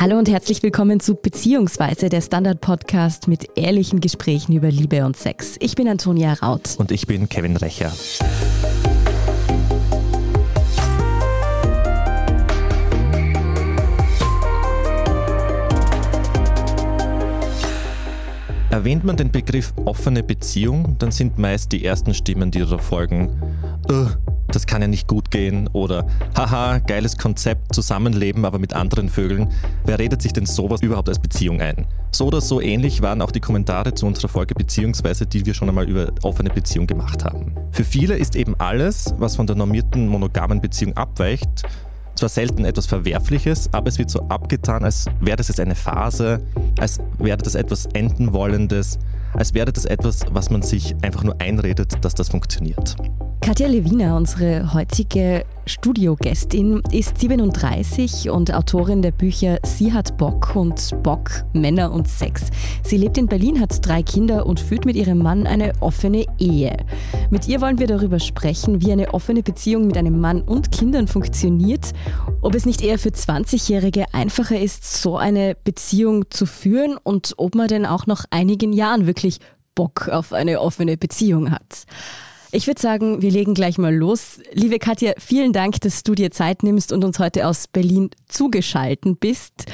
Hallo und herzlich willkommen zu Beziehungsweise, der Standard-Podcast mit ehrlichen Gesprächen über Liebe und Sex. Ich bin Antonia Raut. Und ich bin Kevin Recher. Erwähnt man den Begriff offene Beziehung, dann sind meist die ersten Stimmen, die darauf folgen, das kann ja nicht gut gehen oder haha, geiles Konzept, Zusammenleben, aber mit anderen Vögeln. Wer redet sich denn sowas überhaupt als Beziehung ein? So oder so ähnlich waren auch die Kommentare zu unserer Folge beziehungsweise die wir schon einmal über offene Beziehung gemacht haben. Für viele ist eben alles, was von der normierten monogamen Beziehung abweicht, zwar selten etwas Verwerfliches, aber es wird so abgetan, als wäre das jetzt eine Phase, als wäre das etwas Enden wollendes, als wäre das etwas, was man sich einfach nur einredet, dass das funktioniert. Katja Lewina, unsere heutige Studiogästin, ist 37 und Autorin der Bücher Sie hat Bock und Bock, Männer und Sex. Sie lebt in Berlin, hat drei Kinder und führt mit ihrem Mann eine offene Ehe. Mit ihr wollen wir darüber sprechen, wie eine offene Beziehung mit einem Mann und Kindern funktioniert, ob es nicht eher für 20-Jährige einfacher ist, so eine Beziehung zu führen und ob man denn auch nach einigen Jahren wirklich Bock auf eine offene Beziehung hat. Ich würde sagen, wir legen gleich mal los. Liebe Katja, vielen Dank, dass du dir Zeit nimmst und uns heute aus Berlin zugeschalten bist.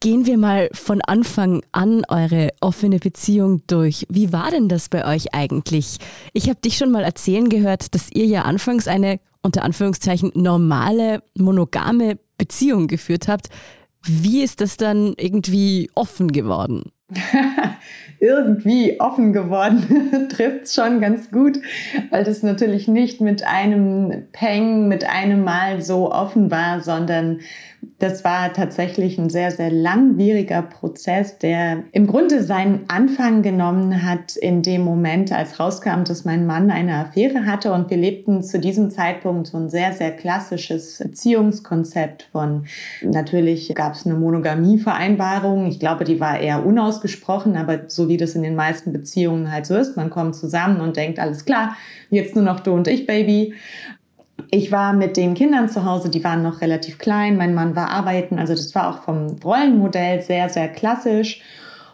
Gehen wir mal von Anfang an eure offene Beziehung durch. Wie war denn das bei euch eigentlich? Ich habe dich schon mal erzählen gehört, dass ihr ja anfangs eine unter Anführungszeichen normale, monogame Beziehung geführt habt. Wie ist das dann irgendwie offen geworden? irgendwie offen geworden, trifft es schon ganz gut, weil das natürlich nicht mit einem Peng, mit einem Mal so offen war, sondern das war tatsächlich ein sehr, sehr langwieriger Prozess, der im Grunde seinen Anfang genommen hat in dem Moment, als rauskam, dass mein Mann eine Affäre hatte und wir lebten zu diesem Zeitpunkt so ein sehr, sehr klassisches Beziehungskonzept von, natürlich gab es eine Monogamievereinbarung. Ich glaube, die war eher unausgesprochen, aber so wie das in den meisten Beziehungen halt so ist, man kommt zusammen und denkt, alles klar, jetzt nur noch du und ich, Baby. Ich war mit den Kindern zu Hause, die waren noch relativ klein, mein Mann war arbeiten, also das war auch vom Rollenmodell sehr, sehr klassisch.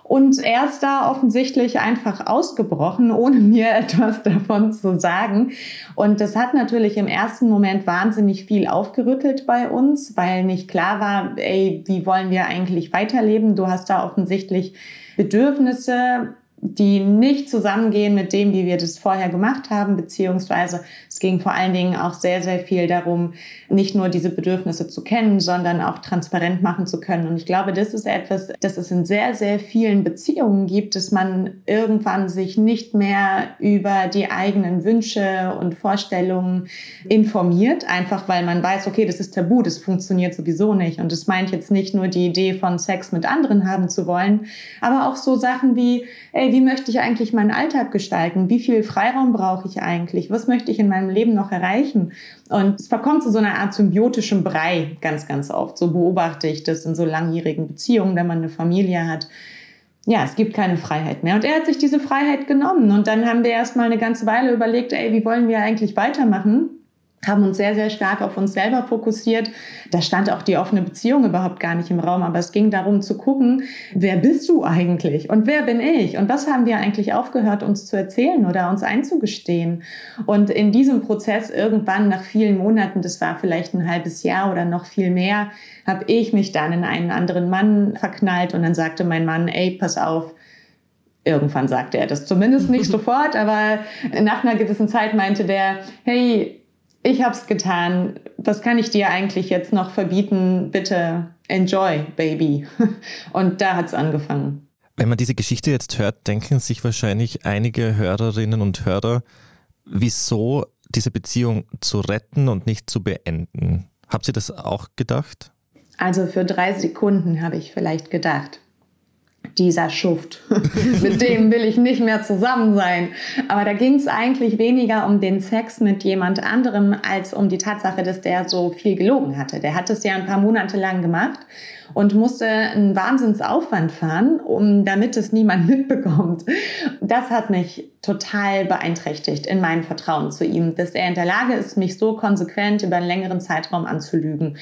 Und er ist da offensichtlich einfach ausgebrochen, ohne mir etwas davon zu sagen. Und das hat natürlich im ersten Moment wahnsinnig viel aufgerüttelt bei uns, weil nicht klar war, ey, wie wollen wir eigentlich weiterleben? Du hast da offensichtlich Bedürfnisse, die nicht zusammengehen mit dem, wie wir das vorher gemacht haben, beziehungsweise es ging vor allen Dingen auch sehr, sehr viel darum, nicht nur diese Bedürfnisse zu kennen, sondern auch transparent machen zu können. Und ich glaube, das ist etwas, das es in sehr, sehr vielen Beziehungen gibt, dass man irgendwann sich nicht mehr über die eigenen Wünsche und Vorstellungen informiert, einfach weil man weiß, okay, das ist tabu, das funktioniert sowieso nicht. Und das meint jetzt nicht nur die Idee von Sex mit anderen haben zu wollen, aber auch so Sachen wie, ey, wie möchte ich eigentlich meinen Alltag gestalten? Wie viel Freiraum brauche ich eigentlich? Was möchte ich in meinem Leben noch erreichen? Und es verkommt zu so einer Art symbiotischem Brei ganz, ganz oft. So beobachte ich das in so langjährigen Beziehungen, wenn man eine Familie hat. Ja, es gibt keine Freiheit mehr. Und er hat sich diese Freiheit genommen. Und dann haben wir erst mal eine ganze Weile überlegt, ey, wie wollen wir eigentlich weitermachen? Haben uns sehr, sehr stark auf uns selber fokussiert. Da stand auch die offene Beziehung überhaupt gar nicht im Raum, aber es ging darum zu gucken, wer bist du eigentlich und wer bin ich und was haben wir eigentlich aufgehört, uns zu erzählen oder uns einzugestehen. Und in diesem Prozess irgendwann nach vielen Monaten, das war vielleicht ein halbes Jahr oder noch viel mehr, habe ich mich dann in einen anderen Mann verknallt und dann sagte mein Mann, ey, pass auf, Irgendwann sagte er das zumindest nicht sofort, aber nach einer gewissen Zeit meinte der, hey, ich habe es getan. Was kann ich dir eigentlich jetzt noch verbieten? Bitte enjoy, Baby. Und da hat es angefangen. Wenn man diese Geschichte jetzt hört, denken sich wahrscheinlich einige Hörerinnen und Hörer, wieso diese Beziehung zu retten und nicht zu beenden. Habt ihr das auch gedacht? Also für drei Sekunden habe ich vielleicht gedacht. Dieser Schuft, mit dem will ich nicht mehr zusammen sein. Aber da ging es eigentlich weniger um den Sex mit jemand anderem als um die Tatsache, dass der so viel gelogen hatte. Der hat es ja ein paar Monate lang gemacht und musste einen Wahnsinnsaufwand fahren, um damit es niemand mitbekommt. Das hat mich total beeinträchtigt in meinem Vertrauen zu ihm, dass er in der Lage ist, mich so konsequent über einen längeren Zeitraum anzulügen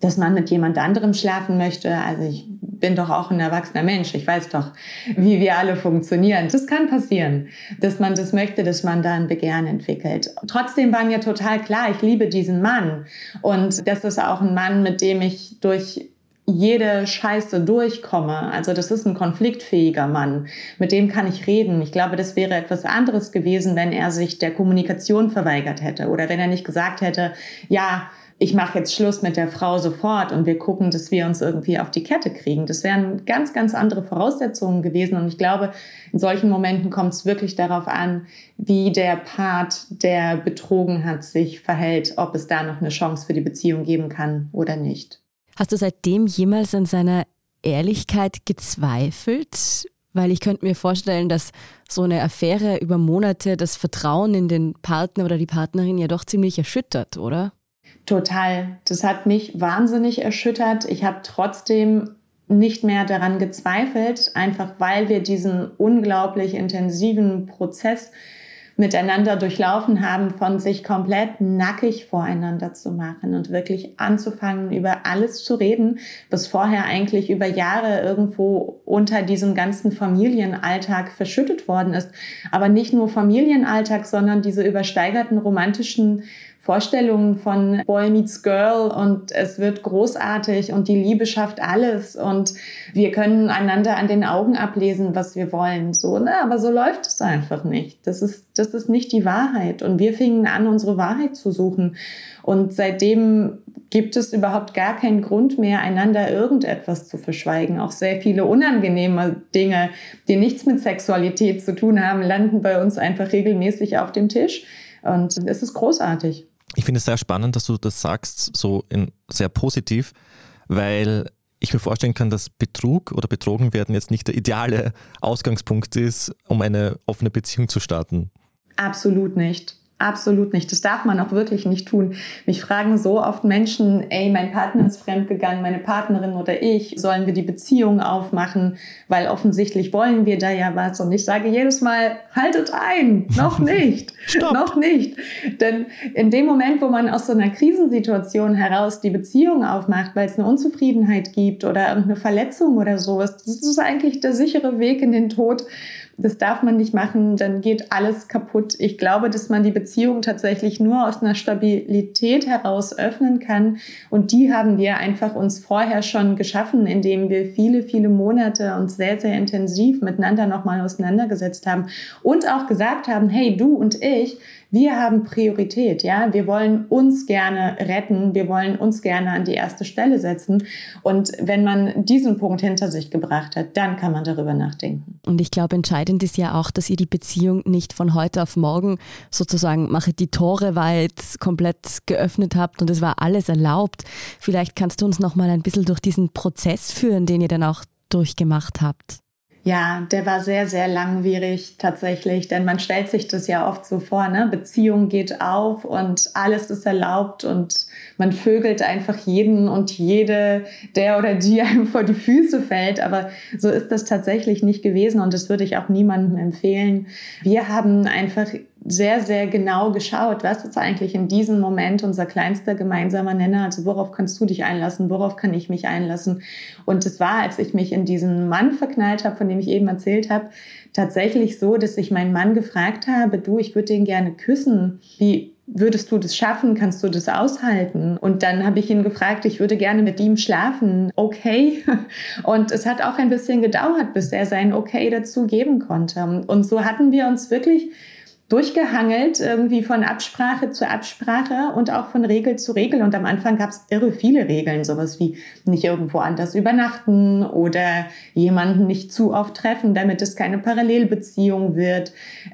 dass man mit jemand anderem schlafen möchte. Also ich bin doch auch ein erwachsener Mensch. Ich weiß doch, wie wir alle funktionieren. Das kann passieren, dass man das möchte, dass man da ein Begehren entwickelt. Trotzdem war mir total klar, ich liebe diesen Mann. Und das ist auch ein Mann, mit dem ich durch jede Scheiße durchkomme. Also das ist ein konfliktfähiger Mann. Mit dem kann ich reden. Ich glaube, das wäre etwas anderes gewesen, wenn er sich der Kommunikation verweigert hätte oder wenn er nicht gesagt hätte, ja, ich mache jetzt Schluss mit der Frau sofort und wir gucken, dass wir uns irgendwie auf die Kette kriegen. Das wären ganz, ganz andere Voraussetzungen gewesen. Und ich glaube, in solchen Momenten kommt es wirklich darauf an, wie der Part, der betrogen hat, sich verhält, ob es da noch eine Chance für die Beziehung geben kann oder nicht. Hast du seitdem jemals an seiner Ehrlichkeit gezweifelt? Weil ich könnte mir vorstellen, dass so eine Affäre über Monate das Vertrauen in den Partner oder die Partnerin ja doch ziemlich erschüttert, oder? Total. Das hat mich wahnsinnig erschüttert. Ich habe trotzdem nicht mehr daran gezweifelt, einfach weil wir diesen unglaublich intensiven Prozess miteinander durchlaufen haben, von sich komplett nackig voreinander zu machen und wirklich anzufangen, über alles zu reden, was vorher eigentlich über Jahre irgendwo unter diesem ganzen Familienalltag verschüttet worden ist. Aber nicht nur Familienalltag, sondern diese übersteigerten romantischen Vorstellungen von Boy meets Girl und es wird großartig und die Liebe schafft alles und wir können einander an den Augen ablesen, was wir wollen. So, ne? Aber so läuft es einfach nicht. Das ist, das ist nicht die Wahrheit. Und wir fingen an, unsere Wahrheit zu suchen. Und seitdem gibt es überhaupt gar keinen Grund mehr, einander irgendetwas zu verschweigen. Auch sehr viele unangenehme Dinge, die nichts mit Sexualität zu tun haben, landen bei uns einfach regelmäßig auf dem Tisch. Und es ist großartig. Ich finde es sehr spannend, dass du das sagst, so in, sehr positiv, weil ich mir vorstellen kann, dass Betrug oder betrogen werden jetzt nicht der ideale Ausgangspunkt ist, um eine offene Beziehung zu starten. Absolut nicht. Absolut nicht. Das darf man auch wirklich nicht tun. Mich fragen so oft Menschen, ey, mein Partner ist fremdgegangen, meine Partnerin oder ich, sollen wir die Beziehung aufmachen? Weil offensichtlich wollen wir da ja was. Und ich sage jedes Mal, haltet ein, noch nicht, noch nicht. Denn in dem Moment, wo man aus so einer Krisensituation heraus die Beziehung aufmacht, weil es eine Unzufriedenheit gibt oder irgendeine Verletzung oder sowas, das ist eigentlich der sichere Weg in den Tod das darf man nicht machen, dann geht alles kaputt. Ich glaube, dass man die Beziehung tatsächlich nur aus einer Stabilität heraus öffnen kann. Und die haben wir einfach uns vorher schon geschaffen, indem wir viele, viele Monate uns sehr, sehr intensiv miteinander nochmal auseinandergesetzt haben und auch gesagt haben, hey, du und ich, wir haben Priorität, ja. Wir wollen uns gerne retten. Wir wollen uns gerne an die erste Stelle setzen. Und wenn man diesen Punkt hinter sich gebracht hat, dann kann man darüber nachdenken. Und ich glaube, entscheidend ist ja auch, dass ihr die Beziehung nicht von heute auf morgen sozusagen mache die Tore weit komplett geöffnet habt und es war alles erlaubt. Vielleicht kannst du uns noch mal ein bisschen durch diesen Prozess führen, den ihr dann auch durchgemacht habt. Ja, der war sehr, sehr langwierig tatsächlich, denn man stellt sich das ja oft so vor, ne? Beziehung geht auf und alles ist erlaubt und man vögelt einfach jeden und jede, der oder die einem vor die Füße fällt. Aber so ist das tatsächlich nicht gewesen und das würde ich auch niemandem empfehlen. Wir haben einfach sehr, sehr genau geschaut, was ist eigentlich in diesem Moment unser kleinster gemeinsamer Nenner, also worauf kannst du dich einlassen, worauf kann ich mich einlassen. Und es war, als ich mich in diesen Mann verknallt habe, von dem ich eben erzählt habe, tatsächlich so, dass ich meinen Mann gefragt habe, du, ich würde den gerne küssen. Wie würdest du das schaffen? Kannst du das aushalten? Und dann habe ich ihn gefragt, ich würde gerne mit ihm schlafen. Okay. Und es hat auch ein bisschen gedauert, bis er sein Okay dazu geben konnte. Und so hatten wir uns wirklich durchgehangelt, irgendwie von Absprache zu Absprache und auch von Regel zu Regel. Und am Anfang gab es irre viele Regeln, sowas wie nicht irgendwo anders übernachten oder jemanden nicht zu oft treffen, damit es keine Parallelbeziehung wird.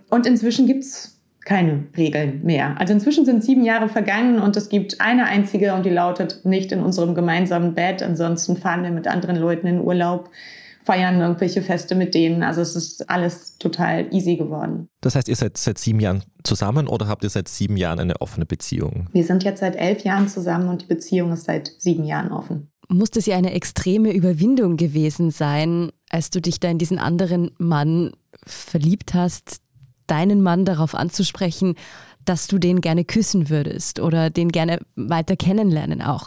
Und inzwischen gibt's keine Regeln mehr. Also inzwischen sind sieben Jahre vergangen und es gibt eine einzige und die lautet nicht in unserem gemeinsamen Bett. Ansonsten fahren wir mit anderen Leuten in Urlaub feiern irgendwelche Feste mit denen. Also es ist alles total easy geworden. Das heißt, ihr seid seit sieben Jahren zusammen oder habt ihr seit sieben Jahren eine offene Beziehung? Wir sind jetzt seit elf Jahren zusammen und die Beziehung ist seit sieben Jahren offen. Muss das ja eine extreme Überwindung gewesen sein, als du dich da in diesen anderen Mann verliebt hast, deinen Mann darauf anzusprechen, dass du den gerne küssen würdest oder den gerne weiter kennenlernen auch.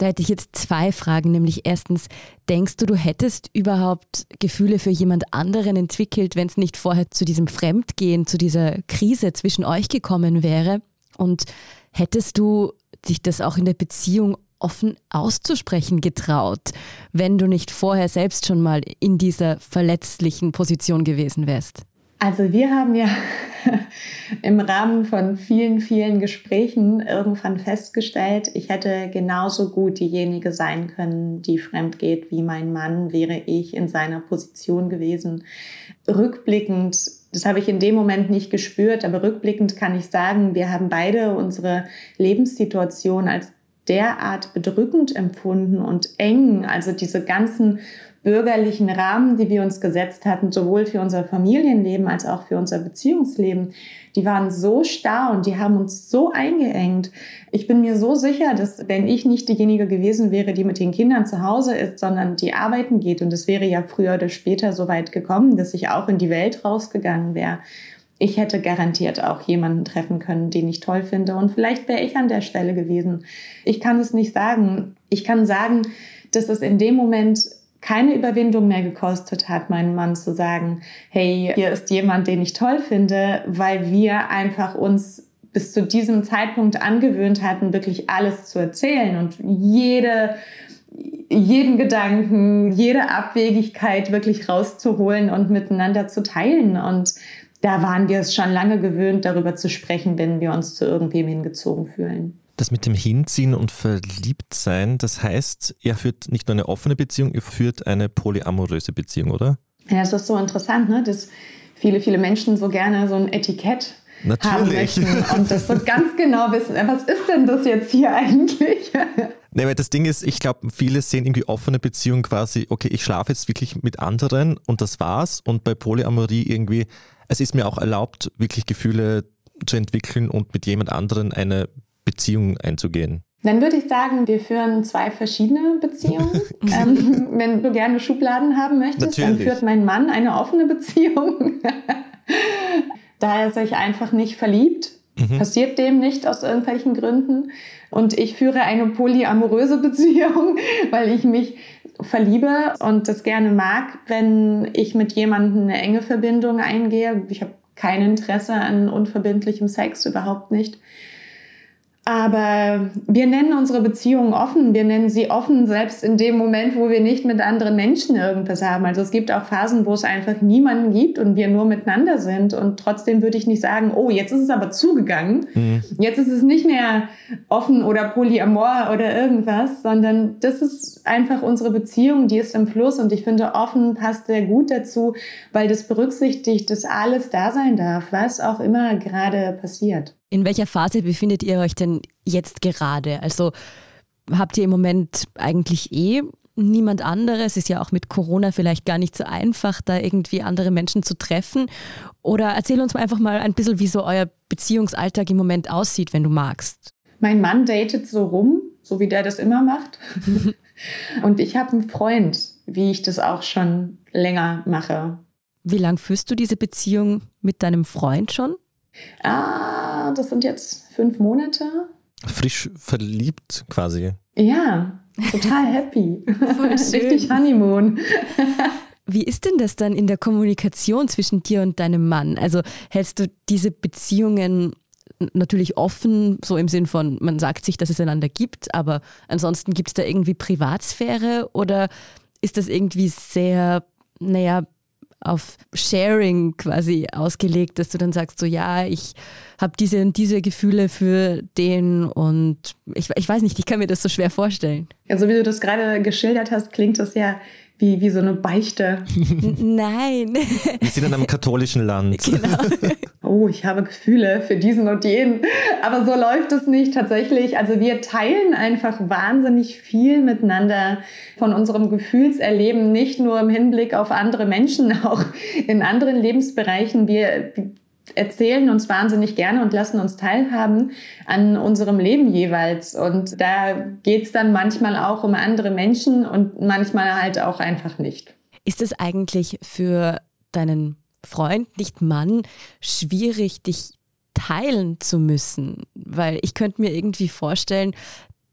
Da hätte ich jetzt zwei Fragen, nämlich erstens, denkst du, du hättest überhaupt Gefühle für jemand anderen entwickelt, wenn es nicht vorher zu diesem Fremdgehen, zu dieser Krise zwischen euch gekommen wäre? Und hättest du dich das auch in der Beziehung offen auszusprechen getraut, wenn du nicht vorher selbst schon mal in dieser verletzlichen Position gewesen wärst? Also wir haben ja im Rahmen von vielen, vielen Gesprächen irgendwann festgestellt, ich hätte genauso gut diejenige sein können, die fremd geht wie mein Mann, wäre ich in seiner Position gewesen. Rückblickend, das habe ich in dem Moment nicht gespürt, aber rückblickend kann ich sagen, wir haben beide unsere Lebenssituation als derart bedrückend empfunden und eng, also diese ganzen bürgerlichen Rahmen, die wir uns gesetzt hatten, sowohl für unser Familienleben als auch für unser Beziehungsleben, die waren so starr und die haben uns so eingeengt. Ich bin mir so sicher, dass wenn ich nicht diejenige gewesen wäre, die mit den Kindern zu Hause ist, sondern die arbeiten geht, und es wäre ja früher oder später so weit gekommen, dass ich auch in die Welt rausgegangen wäre, ich hätte garantiert auch jemanden treffen können, den ich toll finde. Und vielleicht wäre ich an der Stelle gewesen. Ich kann es nicht sagen. Ich kann sagen, dass es in dem Moment keine Überwindung mehr gekostet hat, meinem Mann zu sagen, hey, hier ist jemand, den ich toll finde, weil wir einfach uns bis zu diesem Zeitpunkt angewöhnt hatten, wirklich alles zu erzählen und jede, jeden Gedanken, jede Abwegigkeit wirklich rauszuholen und miteinander zu teilen. Und da waren wir es schon lange gewöhnt, darüber zu sprechen, wenn wir uns zu irgendwem hingezogen fühlen das mit dem Hinziehen und Verliebtsein, das heißt, er führt nicht nur eine offene Beziehung, er führt eine polyamoröse Beziehung, oder? Ja, es ist so interessant, ne? dass viele, viele Menschen so gerne so ein Etikett Natürlich. haben möchten und das so ganz genau wissen, was ist denn das jetzt hier eigentlich? Nee, weil das Ding ist, ich glaube, viele sehen irgendwie offene Beziehung quasi, okay, ich schlafe jetzt wirklich mit anderen und das war's. Und bei Polyamorie irgendwie, es ist mir auch erlaubt, wirklich Gefühle zu entwickeln und mit jemand anderen eine Beziehung einzugehen? Dann würde ich sagen, wir führen zwei verschiedene Beziehungen. ähm, wenn du gerne Schubladen haben möchtest, Natürlich. dann führt mein Mann eine offene Beziehung. da er sich einfach nicht verliebt, mhm. passiert dem nicht aus irgendwelchen Gründen. Und ich führe eine polyamoröse Beziehung, weil ich mich verliebe und das gerne mag, wenn ich mit jemandem eine enge Verbindung eingehe. Ich habe kein Interesse an unverbindlichem Sex, überhaupt nicht. Aber wir nennen unsere Beziehungen offen. Wir nennen sie offen, selbst in dem Moment, wo wir nicht mit anderen Menschen irgendwas haben. Also es gibt auch Phasen, wo es einfach niemanden gibt und wir nur miteinander sind. Und trotzdem würde ich nicht sagen, oh, jetzt ist es aber zugegangen. Mhm. Jetzt ist es nicht mehr offen oder polyamor oder irgendwas, sondern das ist einfach unsere Beziehung, die ist im Fluss. Und ich finde, offen passt sehr gut dazu, weil das berücksichtigt, dass alles da sein darf, was auch immer gerade passiert. In welcher Phase befindet ihr euch denn jetzt gerade? Also habt ihr im Moment eigentlich eh niemand anderes? Ist ja auch mit Corona vielleicht gar nicht so einfach, da irgendwie andere Menschen zu treffen. Oder erzähl uns mal einfach mal ein bisschen, wie so euer Beziehungsalltag im Moment aussieht, wenn du magst. Mein Mann datet so rum, so wie der das immer macht. Und ich habe einen Freund, wie ich das auch schon länger mache. Wie lange führst du diese Beziehung mit deinem Freund schon? Ah, das sind jetzt fünf Monate. Frisch verliebt quasi. Ja, total happy. Richtig Honeymoon. Wie ist denn das dann in der Kommunikation zwischen dir und deinem Mann? Also hältst du diese Beziehungen natürlich offen, so im Sinn von, man sagt sich, dass es einander gibt, aber ansonsten gibt es da irgendwie Privatsphäre oder ist das irgendwie sehr, naja, auf Sharing quasi ausgelegt, dass du dann sagst, so ja, ich habe diese und diese Gefühle für den und ich, ich weiß nicht, ich kann mir das so schwer vorstellen. Also wie du das gerade geschildert hast, klingt das ja wie, wie so eine Beichte. Nein. Wir sind in einem katholischen Land. Genau. Oh, ich habe Gefühle für diesen und jenen. Aber so läuft es nicht tatsächlich. Also wir teilen einfach wahnsinnig viel miteinander von unserem Gefühlserleben, nicht nur im Hinblick auf andere Menschen, auch in anderen Lebensbereichen. Wir erzählen uns wahnsinnig gerne und lassen uns teilhaben an unserem Leben jeweils. Und da geht es dann manchmal auch um andere Menschen und manchmal halt auch einfach nicht. Ist es eigentlich für deinen Freund, nicht Mann, schwierig, dich teilen zu müssen? Weil ich könnte mir irgendwie vorstellen,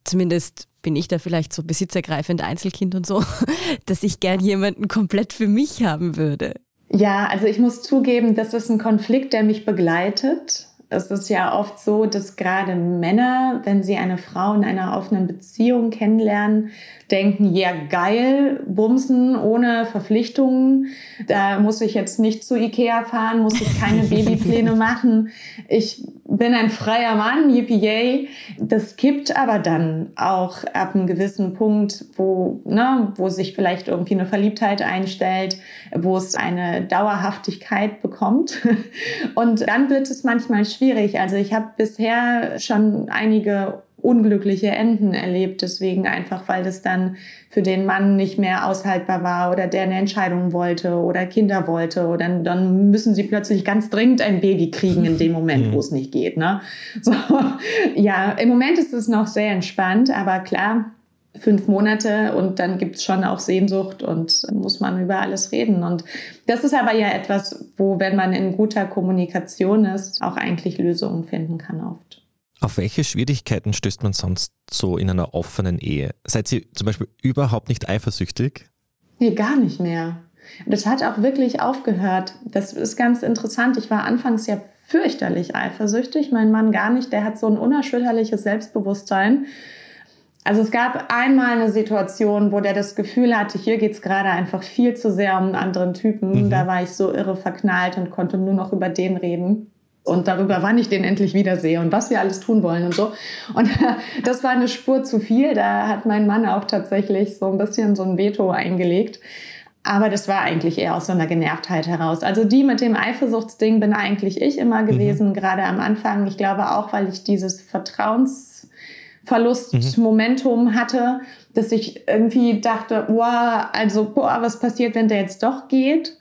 zumindest bin ich da vielleicht so besitzergreifend Einzelkind und so, dass ich gern jemanden komplett für mich haben würde. Ja, also ich muss zugeben, das ist ein Konflikt, der mich begleitet. Es ist ja oft so, dass gerade Männer, wenn sie eine Frau in einer offenen Beziehung kennenlernen, denken, ja geil, bumsen ohne Verpflichtungen. Da muss ich jetzt nicht zu Ikea fahren, muss ich keine Babypläne machen. Ich bin ein freier Mann, yippie yay. Das kippt aber dann auch ab einem gewissen Punkt, wo, ne, wo sich vielleicht irgendwie eine Verliebtheit einstellt, wo es eine Dauerhaftigkeit bekommt. Und dann wird es manchmal schwierig. Also ich habe bisher schon einige unglückliche Enden erlebt. Deswegen einfach, weil das dann für den Mann nicht mehr aushaltbar war oder der eine Entscheidung wollte oder Kinder wollte. Oder dann müssen sie plötzlich ganz dringend ein Baby kriegen in dem Moment, mhm. wo es nicht geht. Ne? So, ja, im Moment ist es noch sehr entspannt, aber klar, fünf Monate und dann gibt es schon auch Sehnsucht und muss man über alles reden. Und das ist aber ja etwas, wo, wenn man in guter Kommunikation ist, auch eigentlich Lösungen finden kann oft. Auf welche Schwierigkeiten stößt man sonst so in einer offenen Ehe? Seid ihr zum Beispiel überhaupt nicht eifersüchtig? Nee, gar nicht mehr. Das hat auch wirklich aufgehört. Das ist ganz interessant. Ich war anfangs ja fürchterlich eifersüchtig. Mein Mann gar nicht. Der hat so ein unerschütterliches Selbstbewusstsein. Also es gab einmal eine Situation, wo der das Gefühl hatte, hier geht es gerade einfach viel zu sehr um einen anderen Typen. Mhm. Da war ich so irre verknallt und konnte nur noch über den reden und darüber, wann ich den endlich wiedersehe und was wir alles tun wollen und so. Und das war eine Spur zu viel. Da hat mein Mann auch tatsächlich so ein bisschen so ein Veto eingelegt. Aber das war eigentlich eher aus so einer Genervtheit heraus. Also die mit dem Eifersuchtsding bin eigentlich ich immer mhm. gewesen, mhm. gerade am Anfang. Ich glaube auch, weil ich dieses Vertrauensverlustmomentum mhm. hatte, dass ich irgendwie dachte, wow, also boah, was passiert, wenn der jetzt doch geht?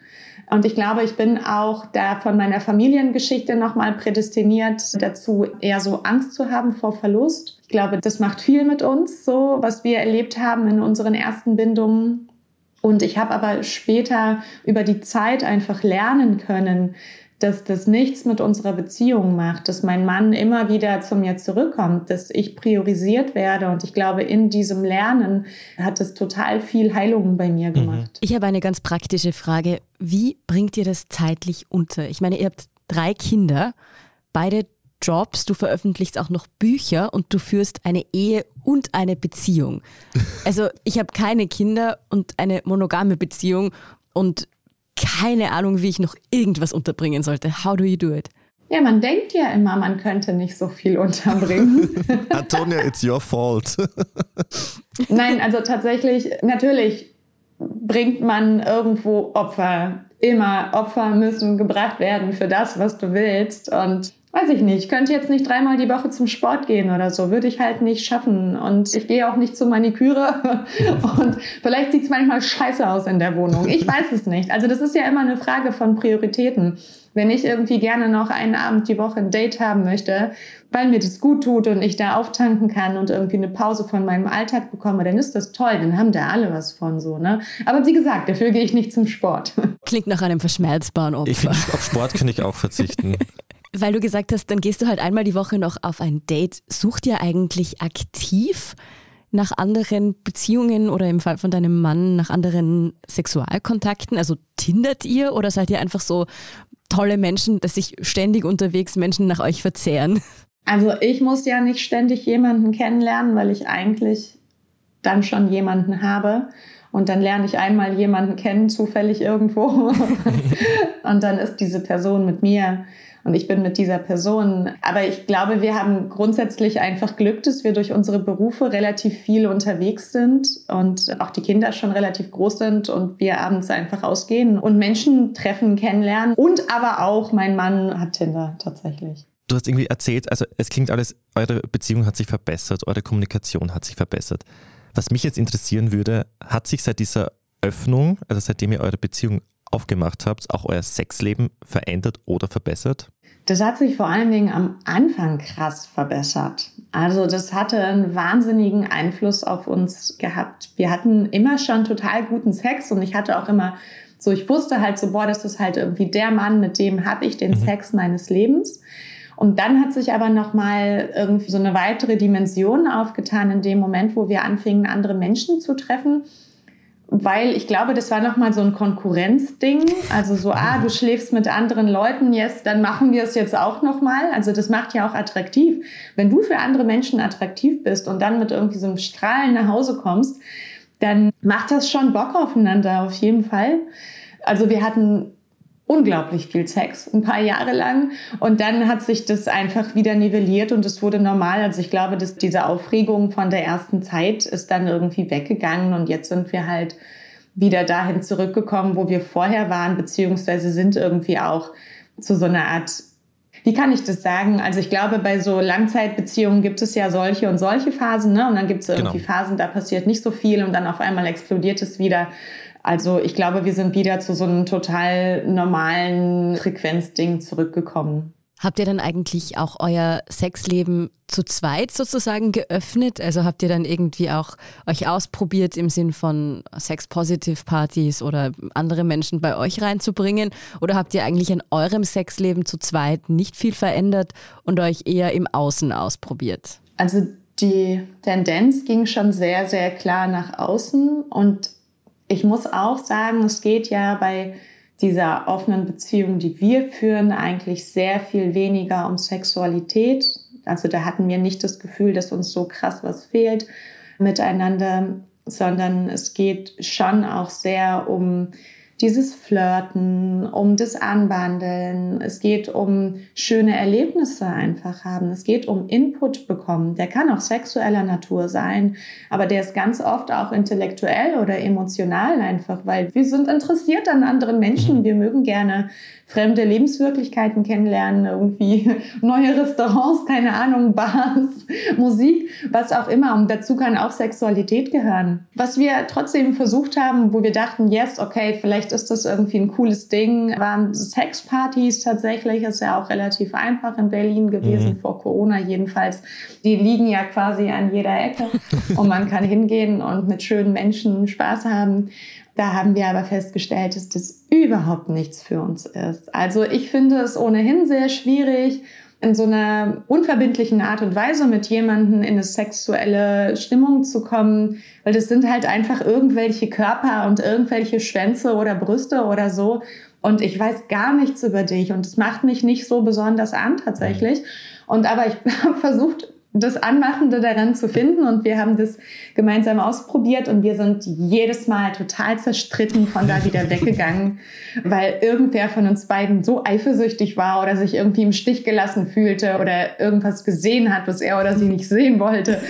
Und ich glaube, ich bin auch da von meiner Familiengeschichte nochmal prädestiniert dazu, eher so Angst zu haben vor Verlust. Ich glaube, das macht viel mit uns, so was wir erlebt haben in unseren ersten Bindungen. Und ich habe aber später über die Zeit einfach lernen können, dass das nichts mit unserer Beziehung macht, dass mein Mann immer wieder zu mir zurückkommt, dass ich priorisiert werde. Und ich glaube, in diesem Lernen hat es total viel Heilung bei mir mhm. gemacht. Ich habe eine ganz praktische Frage. Wie bringt ihr das zeitlich unter? Ich meine, ihr habt drei Kinder, beide Jobs, du veröffentlichst auch noch Bücher und du führst eine Ehe und eine Beziehung. Also ich habe keine Kinder und eine monogame Beziehung und keine Ahnung, wie ich noch irgendwas unterbringen sollte. How do you do it? Ja, man denkt ja immer, man könnte nicht so viel unterbringen. Antonia, it's your fault. Nein, also tatsächlich, natürlich bringt man irgendwo Opfer. Immer Opfer müssen gebracht werden für das, was du willst. Und weiß ich nicht, ich könnte jetzt nicht dreimal die Woche zum Sport gehen oder so, würde ich halt nicht schaffen. Und ich gehe auch nicht zur Maniküre und vielleicht sieht es manchmal scheiße aus in der Wohnung. Ich weiß es nicht. Also das ist ja immer eine Frage von Prioritäten. Wenn ich irgendwie gerne noch einen Abend die Woche ein Date haben möchte, weil mir das gut tut und ich da auftanken kann und irgendwie eine Pause von meinem Alltag bekomme, dann ist das toll, dann haben da alle was von so, ne? Aber wie gesagt, dafür gehe ich nicht zum Sport. Klingt nach einem verschmerzbaren Opfer. Ich finde, auf Sport kann ich auch verzichten. Weil du gesagt hast, dann gehst du halt einmal die Woche noch auf ein Date. Sucht ihr eigentlich aktiv nach anderen Beziehungen oder im Fall von deinem Mann nach anderen Sexualkontakten? Also tindert ihr oder seid ihr einfach so tolle Menschen, dass sich ständig unterwegs Menschen nach euch verzehren? Also ich muss ja nicht ständig jemanden kennenlernen, weil ich eigentlich dann schon jemanden habe. Und dann lerne ich einmal jemanden kennen, zufällig irgendwo. und dann ist diese Person mit mir. Und ich bin mit dieser Person. Aber ich glaube, wir haben grundsätzlich einfach Glück, dass wir durch unsere Berufe relativ viel unterwegs sind und auch die Kinder schon relativ groß sind und wir abends einfach ausgehen und Menschen treffen, kennenlernen. Und aber auch mein Mann hat Tinder tatsächlich. Du hast irgendwie erzählt, also es klingt alles, eure Beziehung hat sich verbessert, eure Kommunikation hat sich verbessert. Was mich jetzt interessieren würde, hat sich seit dieser Öffnung, also seitdem ihr eure Beziehung aufgemacht habt, auch euer Sexleben verändert oder verbessert? Das hat sich vor allen Dingen am Anfang krass verbessert. Also das hatte einen wahnsinnigen Einfluss auf uns gehabt. Wir hatten immer schon total guten Sex und ich hatte auch immer so, ich wusste halt so, boah, das ist halt irgendwie der Mann, mit dem habe ich den mhm. Sex meines Lebens. Und dann hat sich aber nochmal irgendwie so eine weitere Dimension aufgetan in dem Moment, wo wir anfingen, andere Menschen zu treffen weil ich glaube, das war nochmal so ein Konkurrenzding. Also so, ah, du schläfst mit anderen Leuten, yes, dann machen wir es jetzt auch nochmal. Also das macht ja auch attraktiv. Wenn du für andere Menschen attraktiv bist und dann mit irgendwie so einem Strahlen nach Hause kommst, dann macht das schon Bock aufeinander, auf jeden Fall. Also wir hatten unglaublich viel Sex, ein paar Jahre lang. Und dann hat sich das einfach wieder nivelliert und es wurde normal. Also ich glaube, dass diese Aufregung von der ersten Zeit ist dann irgendwie weggegangen und jetzt sind wir halt wieder dahin zurückgekommen, wo wir vorher waren, beziehungsweise sind irgendwie auch zu so einer Art wie kann ich das sagen? Also ich glaube, bei so Langzeitbeziehungen gibt es ja solche und solche Phasen, ne? Und dann gibt es irgendwie genau. Phasen, da passiert nicht so viel und dann auf einmal explodiert es wieder. Also ich glaube, wir sind wieder zu so einem total normalen Frequenzding zurückgekommen. Habt ihr dann eigentlich auch euer Sexleben zu zweit sozusagen geöffnet? Also habt ihr dann irgendwie auch euch ausprobiert im Sinn von Sex-Positive-Partys oder andere Menschen bei euch reinzubringen? Oder habt ihr eigentlich in eurem Sexleben zu zweit nicht viel verändert und euch eher im Außen ausprobiert? Also die Tendenz ging schon sehr, sehr klar nach außen und ich muss auch sagen, es geht ja bei dieser offenen Beziehung, die wir führen, eigentlich sehr viel weniger um Sexualität. Also da hatten wir nicht das Gefühl, dass uns so krass was fehlt miteinander, sondern es geht schon auch sehr um dieses Flirten, um das Anbandeln. Es geht um schöne Erlebnisse einfach haben. Es geht um Input bekommen. Der kann auch sexueller Natur sein, aber der ist ganz oft auch intellektuell oder emotional einfach, weil wir sind interessiert an anderen Menschen. Wir mögen gerne fremde Lebenswirklichkeiten kennenlernen, irgendwie neue Restaurants, keine Ahnung, Bars, Musik, was auch immer. Und dazu kann auch Sexualität gehören. Was wir trotzdem versucht haben, wo wir dachten, yes, okay, vielleicht ist das irgendwie ein cooles Ding, waren Sexpartys tatsächlich. Ist ja auch relativ einfach in Berlin gewesen, mhm. vor Corona jedenfalls. Die liegen ja quasi an jeder Ecke und man kann hingehen und mit schönen Menschen Spaß haben. Da haben wir aber festgestellt, dass das überhaupt nichts für uns ist. Also ich finde es ohnehin sehr schwierig, in so einer unverbindlichen Art und Weise mit jemandem in eine sexuelle Stimmung zu kommen, weil das sind halt einfach irgendwelche Körper und irgendwelche Schwänze oder Brüste oder so. Und ich weiß gar nichts über dich und es macht mich nicht so besonders an tatsächlich. Und aber ich habe versucht, das Anmachende daran zu finden. Und wir haben das gemeinsam ausprobiert und wir sind jedes Mal total zerstritten von da wieder weggegangen, weil irgendwer von uns beiden so eifersüchtig war oder sich irgendwie im Stich gelassen fühlte oder irgendwas gesehen hat, was er oder sie nicht sehen wollte.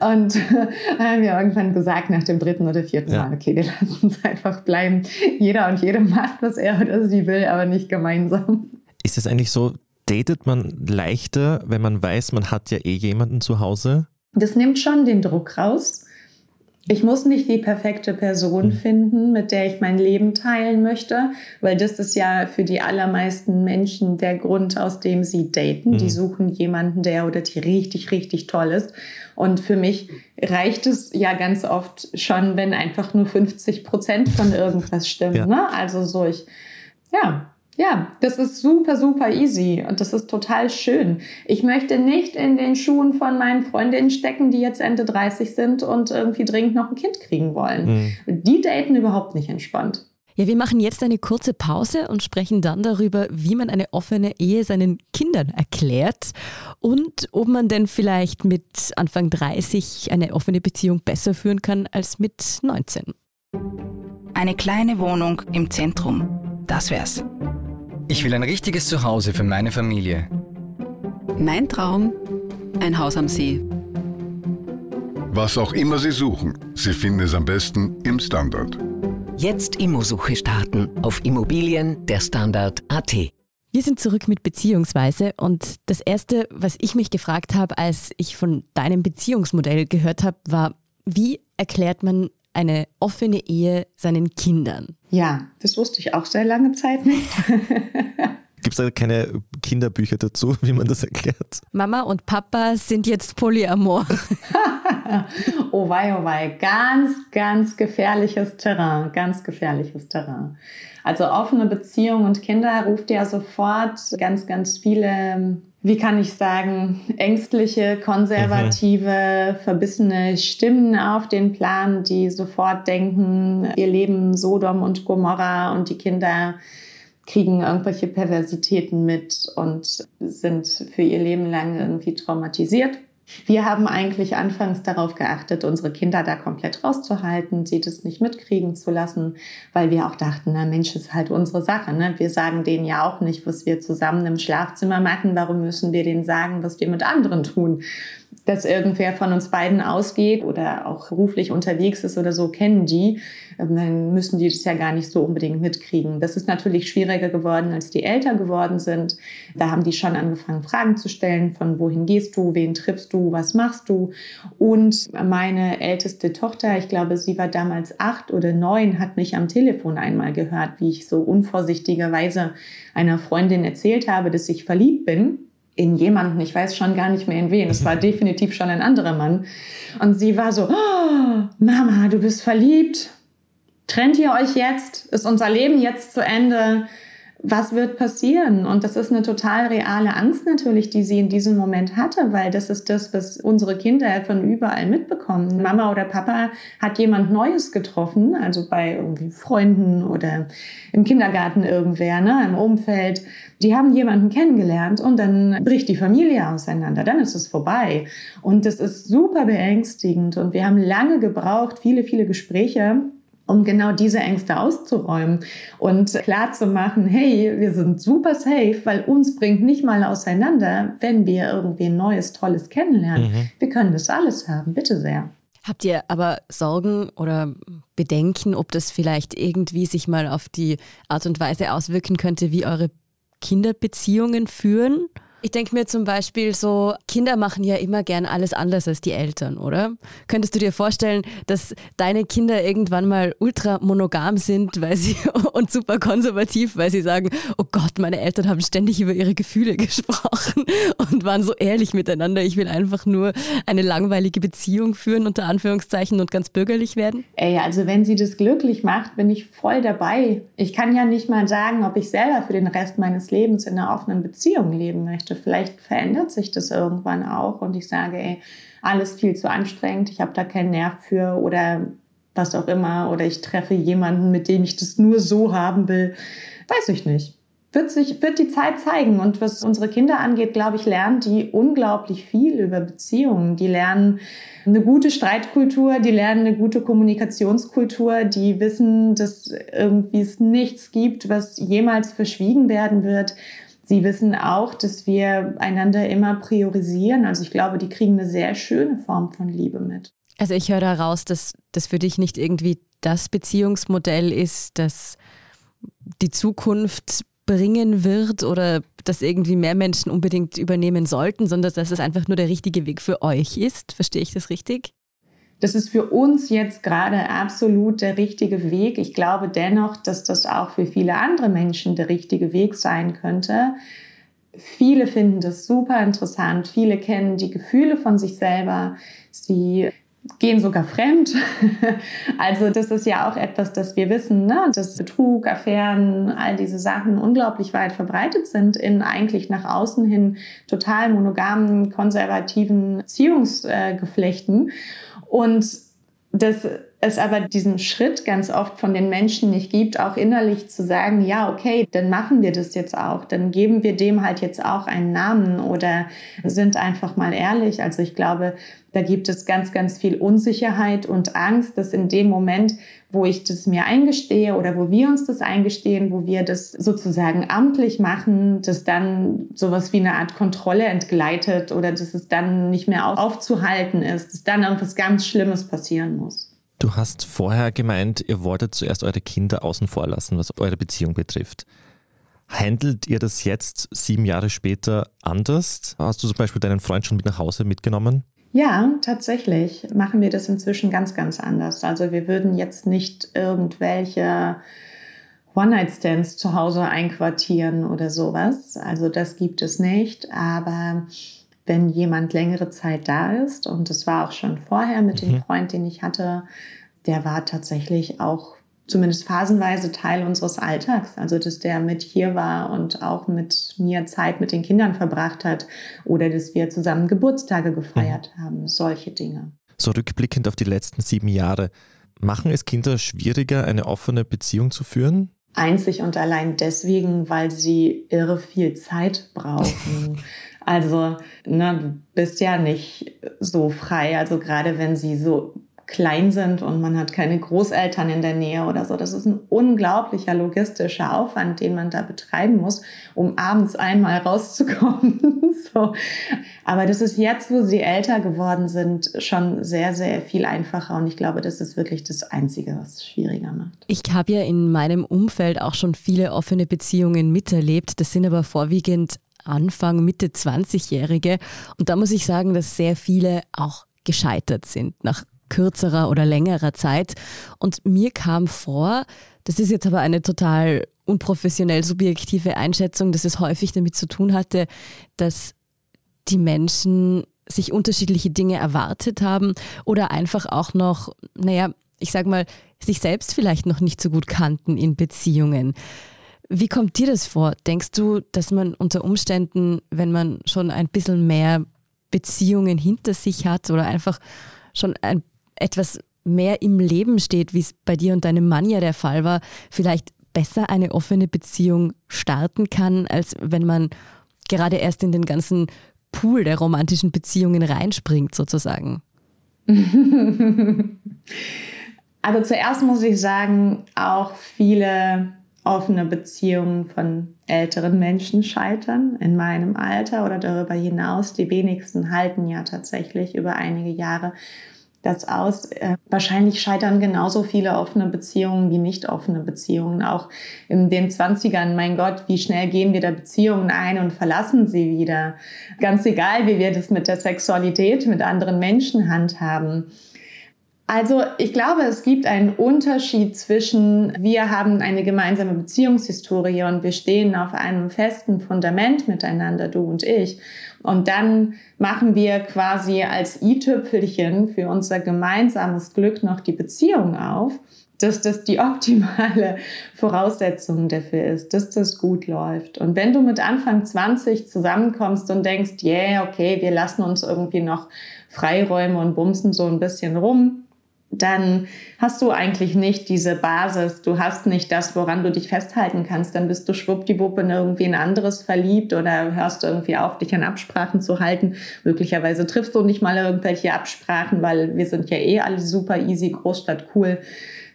Und dann haben wir irgendwann gesagt, nach dem dritten oder vierten Mal, okay, wir lassen es einfach bleiben. Jeder und jede macht, was er oder sie will, aber nicht gemeinsam. Ist es eigentlich so, datet man leichter, wenn man weiß, man hat ja eh jemanden zu Hause? Das nimmt schon den Druck raus. Ich muss nicht die perfekte Person mhm. finden, mit der ich mein Leben teilen möchte, weil das ist ja für die allermeisten Menschen der Grund, aus dem sie daten. Mhm. Die suchen jemanden, der oder die richtig, richtig toll ist. Und für mich reicht es ja ganz oft schon, wenn einfach nur 50 Prozent von irgendwas stimmen. Ja. Ne? Also so ich, ja, ja, das ist super, super easy und das ist total schön. Ich möchte nicht in den Schuhen von meinen Freundinnen stecken, die jetzt Ende 30 sind und irgendwie dringend noch ein Kind kriegen wollen. Mhm. Die daten überhaupt nicht entspannt. Ja, wir machen jetzt eine kurze Pause und sprechen dann darüber, wie man eine offene Ehe seinen Kindern erklärt und ob man denn vielleicht mit Anfang 30 eine offene Beziehung besser führen kann als mit 19. Eine kleine Wohnung im Zentrum, das wär's. Ich will ein richtiges Zuhause für meine Familie. Mein Traum, ein Haus am See. Was auch immer Sie suchen, Sie finden es am besten im Standard. Jetzt Immosuche starten auf Immobilien der Standard.at. Wir sind zurück mit Beziehungsweise und das Erste, was ich mich gefragt habe, als ich von deinem Beziehungsmodell gehört habe, war, wie erklärt man eine offene Ehe seinen Kindern? Ja, das wusste ich auch sehr lange Zeit nicht. Gibt es da keine Kinderbücher dazu, wie man das erklärt? Mama und Papa sind jetzt Polyamor. oh wei, oh wei. Ganz, ganz gefährliches Terrain. Ganz gefährliches Terrain. Also offene Beziehung und Kinder ruft ja sofort ganz, ganz viele, wie kann ich sagen, ängstliche, konservative, mhm. verbissene Stimmen auf den Plan, die sofort denken, ihr Leben Sodom und Gomorra und die Kinder kriegen irgendwelche Perversitäten mit und sind für ihr Leben lang irgendwie traumatisiert. Wir haben eigentlich anfangs darauf geachtet, unsere Kinder da komplett rauszuhalten, sie das nicht mitkriegen zu lassen, weil wir auch dachten, na Mensch, ist halt unsere Sache. Ne? Wir sagen denen ja auch nicht, was wir zusammen im Schlafzimmer machen. Warum müssen wir denen sagen, was wir mit anderen tun? Dass irgendwer von uns beiden ausgeht oder auch beruflich unterwegs ist oder so, kennen die, ähm, dann müssen die das ja gar nicht so unbedingt mitkriegen. Das ist natürlich schwieriger geworden, als die älter geworden sind. Da haben die schon angefangen, Fragen zu stellen, von wohin gehst du, wen triffst du, was machst du. Und meine älteste Tochter, ich glaube, sie war damals acht oder neun, hat mich am Telefon einmal gehört, wie ich so unvorsichtigerweise einer Freundin erzählt habe, dass ich verliebt bin in jemanden, ich weiß schon gar nicht mehr in wen, es war definitiv schon ein anderer Mann. Und sie war so, oh, Mama, du bist verliebt, trennt ihr euch jetzt, ist unser Leben jetzt zu Ende, was wird passieren? Und das ist eine total reale Angst natürlich, die sie in diesem Moment hatte, weil das ist das, was unsere Kinder von überall mitbekommen. Mama oder Papa hat jemand Neues getroffen, also bei irgendwie Freunden oder im Kindergarten irgendwer, ne, im Umfeld. Die haben jemanden kennengelernt und dann bricht die Familie auseinander. Dann ist es vorbei. Und das ist super beängstigend. Und wir haben lange gebraucht, viele, viele Gespräche, um genau diese Ängste auszuräumen und klar zu machen, hey, wir sind super safe, weil uns bringt nicht mal auseinander, wenn wir irgendwie ein neues, tolles kennenlernen. Mhm. Wir können das alles haben, bitte sehr. Habt ihr aber Sorgen oder Bedenken, ob das vielleicht irgendwie sich mal auf die Art und Weise auswirken könnte, wie eure Kinderbeziehungen führen? Ich denke mir zum Beispiel so, Kinder machen ja immer gern alles anders als die Eltern, oder? Könntest du dir vorstellen, dass deine Kinder irgendwann mal ultra monogam sind, weil sie und super konservativ, weil sie sagen, oh Gott, meine Eltern haben ständig über ihre Gefühle gesprochen und waren so ehrlich miteinander. Ich will einfach nur eine langweilige Beziehung führen, unter Anführungszeichen, und ganz bürgerlich werden? Ey, also wenn sie das glücklich macht, bin ich voll dabei. Ich kann ja nicht mal sagen, ob ich selber für den Rest meines Lebens in einer offenen Beziehung leben möchte möchte. Vielleicht verändert sich das irgendwann auch und ich sage, ey, alles viel zu anstrengend, ich habe da keinen Nerv für oder was auch immer oder ich treffe jemanden, mit dem ich das nur so haben will. Weiß ich nicht. Wird, sich, wird die Zeit zeigen. Und was unsere Kinder angeht, glaube ich, lernen die unglaublich viel über Beziehungen. Die lernen eine gute Streitkultur, die lernen eine gute Kommunikationskultur, die wissen, dass irgendwie es nichts gibt, was jemals verschwiegen werden wird. Sie wissen auch, dass wir einander immer priorisieren. Also ich glaube, die kriegen eine sehr schöne Form von Liebe mit. Also ich höre daraus, dass das für dich nicht irgendwie das Beziehungsmodell ist, das die Zukunft bringen wird oder das irgendwie mehr Menschen unbedingt übernehmen sollten, sondern dass es einfach nur der richtige Weg für euch ist. Verstehe ich das richtig? Das ist für uns jetzt gerade absolut der richtige Weg. Ich glaube dennoch, dass das auch für viele andere Menschen der richtige Weg sein könnte. Viele finden das super interessant. Viele kennen die Gefühle von sich selber. Sie gehen sogar fremd. Also das ist ja auch etwas, das wir wissen, ne? dass Betrug, Affären, all diese Sachen unglaublich weit verbreitet sind in eigentlich nach außen hin total monogamen, konservativen Beziehungsgeflechten. Und das es aber diesen Schritt ganz oft von den Menschen nicht gibt, auch innerlich zu sagen, ja, okay, dann machen wir das jetzt auch, dann geben wir dem halt jetzt auch einen Namen oder sind einfach mal ehrlich. Also ich glaube, da gibt es ganz, ganz viel Unsicherheit und Angst, dass in dem Moment, wo ich das mir eingestehe oder wo wir uns das eingestehen, wo wir das sozusagen amtlich machen, dass dann sowas wie eine Art Kontrolle entgleitet oder dass es dann nicht mehr aufzuhalten ist, dass dann irgendwas ganz Schlimmes passieren muss. Du hast vorher gemeint, ihr wolltet zuerst eure Kinder außen vor lassen, was eure Beziehung betrifft. Handelt ihr das jetzt sieben Jahre später anders? Hast du zum Beispiel deinen Freund schon mit nach Hause mitgenommen? Ja, tatsächlich machen wir das inzwischen ganz, ganz anders. Also wir würden jetzt nicht irgendwelche One-Night-Stands zu Hause einquartieren oder sowas. Also das gibt es nicht. Aber wenn jemand längere Zeit da ist. Und das war auch schon vorher mit mhm. dem Freund, den ich hatte. Der war tatsächlich auch zumindest phasenweise Teil unseres Alltags. Also, dass der mit hier war und auch mit mir Zeit mit den Kindern verbracht hat oder dass wir zusammen Geburtstage gefeiert mhm. haben. Solche Dinge. So rückblickend auf die letzten sieben Jahre, machen es Kinder schwieriger, eine offene Beziehung zu führen? Einzig und allein deswegen, weil sie irre viel Zeit brauchen. Also, ne, du bist ja nicht so frei. Also gerade wenn sie so klein sind und man hat keine Großeltern in der Nähe oder so. Das ist ein unglaublicher logistischer Aufwand, den man da betreiben muss, um abends einmal rauszukommen. so. Aber das ist jetzt, wo sie älter geworden sind, schon sehr, sehr viel einfacher. Und ich glaube, das ist wirklich das Einzige, was es schwieriger macht. Ich habe ja in meinem Umfeld auch schon viele offene Beziehungen miterlebt. Das sind aber vorwiegend Anfang, Mitte 20-Jährige. Und da muss ich sagen, dass sehr viele auch gescheitert sind nach kürzerer oder längerer Zeit. Und mir kam vor, das ist jetzt aber eine total unprofessionell subjektive Einschätzung, dass es häufig damit zu tun hatte, dass die Menschen sich unterschiedliche Dinge erwartet haben oder einfach auch noch, naja, ich sag mal, sich selbst vielleicht noch nicht so gut kannten in Beziehungen. Wie kommt dir das vor? Denkst du, dass man unter Umständen, wenn man schon ein bisschen mehr Beziehungen hinter sich hat oder einfach schon ein, etwas mehr im Leben steht, wie es bei dir und deinem Mann ja der Fall war, vielleicht besser eine offene Beziehung starten kann, als wenn man gerade erst in den ganzen Pool der romantischen Beziehungen reinspringt, sozusagen? also zuerst muss ich sagen, auch viele offene Beziehungen von älteren Menschen scheitern, in meinem Alter oder darüber hinaus. Die wenigsten halten ja tatsächlich über einige Jahre das aus. Äh, wahrscheinlich scheitern genauso viele offene Beziehungen wie nicht offene Beziehungen. Auch in den Zwanzigern, mein Gott, wie schnell gehen wir da Beziehungen ein und verlassen sie wieder. Ganz egal, wie wir das mit der Sexualität mit anderen Menschen handhaben. Also ich glaube, es gibt einen Unterschied zwischen, wir haben eine gemeinsame Beziehungshistorie und wir stehen auf einem festen Fundament miteinander, du und ich. Und dann machen wir quasi als i-Tüpfelchen für unser gemeinsames Glück noch die Beziehung auf, dass das die optimale Voraussetzung dafür ist, dass das gut läuft. Und wenn du mit Anfang 20 zusammenkommst und denkst, yeah, okay, wir lassen uns irgendwie noch Freiräume und bumsen so ein bisschen rum, dann hast du eigentlich nicht diese Basis, du hast nicht das, woran du dich festhalten kannst, dann bist du schwuppdiwupp in irgendwie ein anderes verliebt oder hörst irgendwie auf, dich an Absprachen zu halten. Möglicherweise triffst du nicht mal irgendwelche Absprachen, weil wir sind ja eh alle super easy, Großstadt cool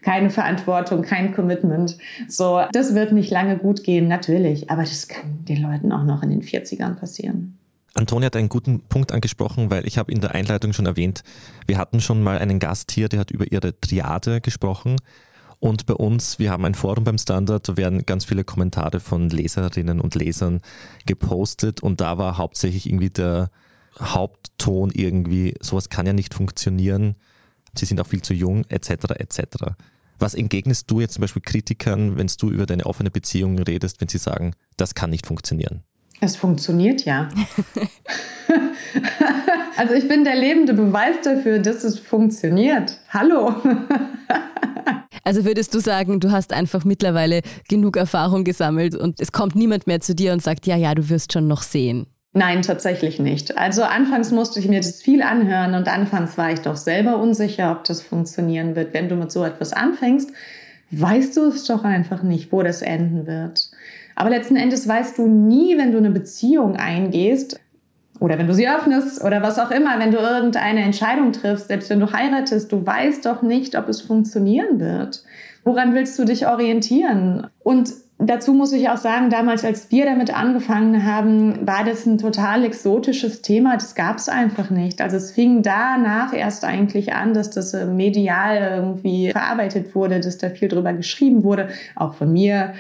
keine Verantwortung, kein Commitment. So, das wird nicht lange gut gehen, natürlich, aber das kann den Leuten auch noch in den 40ern passieren. Antonia hat einen guten Punkt angesprochen, weil ich habe in der Einleitung schon erwähnt, wir hatten schon mal einen Gast hier, der hat über ihre Triade gesprochen. Und bei uns, wir haben ein Forum beim Standard, da werden ganz viele Kommentare von Leserinnen und Lesern gepostet und da war hauptsächlich irgendwie der Hauptton irgendwie, sowas kann ja nicht funktionieren, sie sind auch viel zu jung, etc. etc. Was entgegnest du jetzt zum Beispiel Kritikern, wenn du über deine offene Beziehung redest, wenn sie sagen, das kann nicht funktionieren? Es funktioniert ja. also ich bin der lebende Beweis dafür, dass es funktioniert. Hallo. also würdest du sagen, du hast einfach mittlerweile genug Erfahrung gesammelt und es kommt niemand mehr zu dir und sagt, ja, ja, du wirst schon noch sehen. Nein, tatsächlich nicht. Also anfangs musste ich mir das viel anhören und anfangs war ich doch selber unsicher, ob das funktionieren wird. Wenn du mit so etwas anfängst, weißt du es doch einfach nicht, wo das enden wird. Aber letzten Endes weißt du nie, wenn du eine Beziehung eingehst oder wenn du sie öffnest oder was auch immer, wenn du irgendeine Entscheidung triffst, selbst wenn du heiratest, du weißt doch nicht, ob es funktionieren wird. Woran willst du dich orientieren? Und Dazu muss ich auch sagen, damals, als wir damit angefangen haben, war das ein total exotisches Thema. Das gab es einfach nicht. Also es fing danach erst eigentlich an, dass das äh, medial irgendwie verarbeitet wurde, dass da viel drüber geschrieben wurde, auch von mir.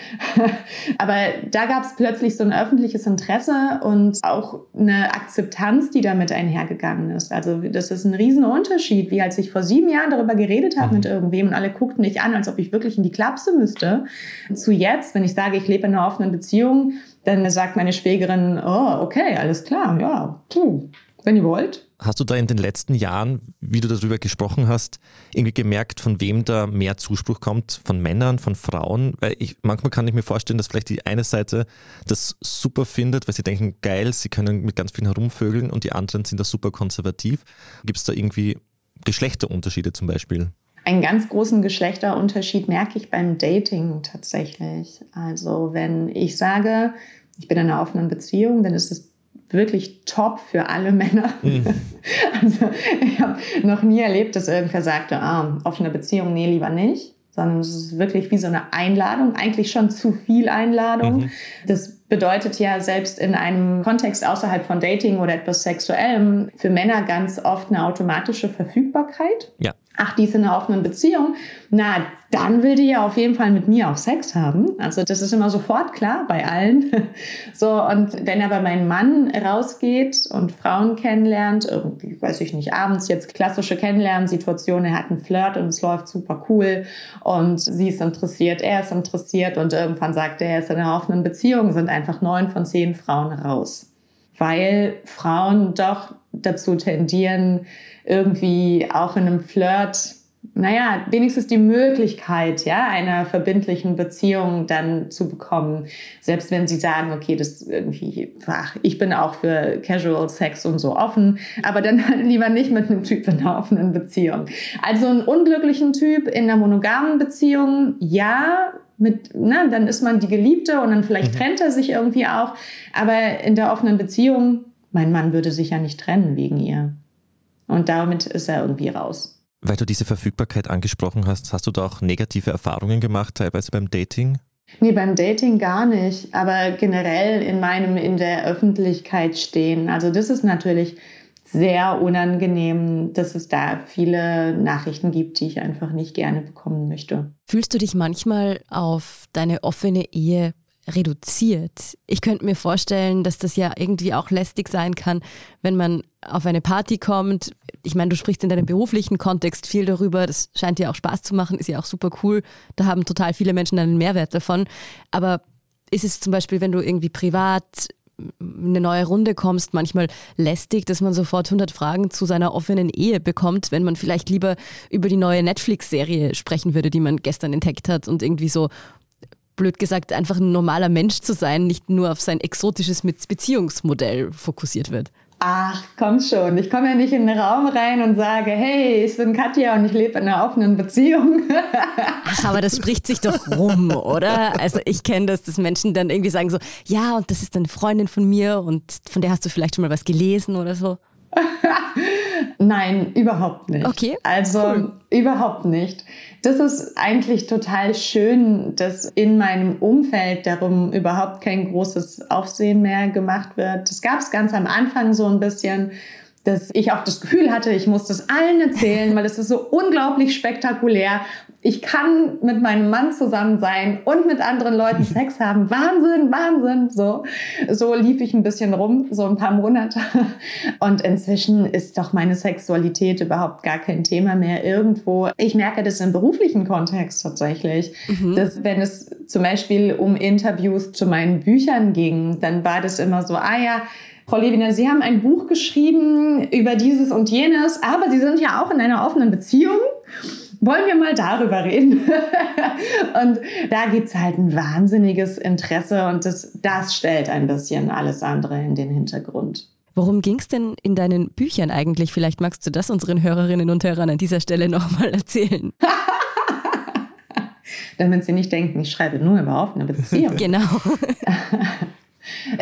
Aber da gab es plötzlich so ein öffentliches Interesse und auch eine Akzeptanz, die damit einhergegangen ist. Also das ist ein riesen Unterschied, wie als ich vor sieben Jahren darüber geredet habe mit mhm. irgendwem und alle guckten mich an, als ob ich wirklich in die Klapse müsste, zu jetzt, wenn ich sage, ich lebe in einer offenen Beziehung, dann sagt meine Schwägerin, oh, okay, alles klar, ja, puh, wenn ihr wollt. Hast du da in den letzten Jahren, wie du darüber gesprochen hast, irgendwie gemerkt, von wem da mehr Zuspruch kommt? Von Männern, von Frauen? Weil ich, manchmal kann ich mir vorstellen, dass vielleicht die eine Seite das super findet, weil sie denken, geil, sie können mit ganz vielen herumvögeln und die anderen sind da super konservativ. Gibt es da irgendwie Geschlechterunterschiede zum Beispiel? Einen ganz großen Geschlechterunterschied merke ich beim Dating tatsächlich. Also wenn ich sage, ich bin in einer offenen Beziehung, dann ist es wirklich top für alle Männer. Mhm. Also ich habe noch nie erlebt, dass irgendwer sagte, ah, offene Beziehung, nee, lieber nicht. Sondern es ist wirklich wie so eine Einladung, eigentlich schon zu viel Einladung. Mhm. Das bedeutet ja selbst in einem Kontext außerhalb von Dating oder etwas Sexuellem für Männer ganz oft eine automatische Verfügbarkeit. Ja ach, die ist in einer offenen Beziehung, na, dann will die ja auf jeden Fall mit mir auch Sex haben. Also das ist immer sofort klar bei allen. So, und wenn aber mein Mann rausgeht und Frauen kennenlernt, irgendwie, weiß ich nicht, abends jetzt klassische Kennenlernsituation, er hat einen Flirt und es läuft super cool und sie ist interessiert, er ist interessiert und irgendwann sagt er, er ist in einer offenen Beziehung, sind einfach neun von zehn Frauen raus. Weil Frauen doch dazu tendieren, irgendwie auch in einem Flirt, naja, wenigstens die Möglichkeit, ja, einer verbindlichen Beziehung dann zu bekommen. Selbst wenn sie sagen, okay, das irgendwie, ach, ich bin auch für Casual Sex und so offen, aber dann halt lieber nicht mit einem Typ in einer offenen Beziehung. Also einen unglücklichen Typ in einer monogamen Beziehung, ja, mit, na, dann ist man die Geliebte und dann vielleicht mhm. trennt er sich irgendwie auch. Aber in der offenen Beziehung, mein Mann würde sich ja nicht trennen wegen ihr. Und damit ist er irgendwie raus. Weil du diese Verfügbarkeit angesprochen hast, hast du da auch negative Erfahrungen gemacht, teilweise beim Dating? Nee, beim Dating gar nicht, aber generell in meinem in der Öffentlichkeit stehen. Also das ist natürlich sehr unangenehm, dass es da viele Nachrichten gibt, die ich einfach nicht gerne bekommen möchte. Fühlst du dich manchmal auf deine offene Ehe reduziert. Ich könnte mir vorstellen, dass das ja irgendwie auch lästig sein kann, wenn man auf eine Party kommt. Ich meine, du sprichst in deinem beruflichen Kontext viel darüber. Das scheint dir auch Spaß zu machen, ist ja auch super cool. Da haben total viele Menschen einen Mehrwert davon. Aber ist es zum Beispiel, wenn du irgendwie privat eine neue Runde kommst, manchmal lästig, dass man sofort 100 Fragen zu seiner offenen Ehe bekommt, wenn man vielleicht lieber über die neue Netflix-Serie sprechen würde, die man gestern entdeckt hat und irgendwie so blöd gesagt, einfach ein normaler Mensch zu sein, nicht nur auf sein exotisches Beziehungsmodell fokussiert wird. Ach, komm schon. Ich komme ja nicht in den Raum rein und sage, hey, ich bin Katja und ich lebe in einer offenen Beziehung. Ach, aber das spricht sich doch rum, oder? Also ich kenne das, dass Menschen dann irgendwie sagen so, ja, und das ist eine Freundin von mir und von der hast du vielleicht schon mal was gelesen oder so. Nein, überhaupt nicht. Okay. Also cool. überhaupt nicht. Das ist eigentlich total schön, dass in meinem Umfeld darum überhaupt kein großes Aufsehen mehr gemacht wird. Das gab es ganz am Anfang so ein bisschen dass ich auch das Gefühl hatte, ich muss das allen erzählen, weil es ist so unglaublich spektakulär ich kann mit meinem Mann zusammen sein und mit anderen Leuten Sex haben. Wahnsinn, Wahnsinn. So, so lief ich ein bisschen rum, so ein paar Monate. Und inzwischen ist doch meine Sexualität überhaupt gar kein Thema mehr irgendwo. Ich merke das im beruflichen Kontext tatsächlich, mhm. dass wenn es zum Beispiel um Interviews zu meinen Büchern ging, dann war das immer so, ah ja, Frau Lewiner, Sie haben ein Buch geschrieben über dieses und jenes, aber Sie sind ja auch in einer offenen Beziehung. Wollen wir mal darüber reden. und da gibt es halt ein wahnsinniges Interesse und das, das stellt ein bisschen alles andere in den Hintergrund. Worum ging es denn in deinen Büchern eigentlich? Vielleicht magst du das unseren Hörerinnen und Hörern an dieser Stelle nochmal erzählen. Damit sie nicht denken, ich schreibe nur über offene Beziehungen. genau.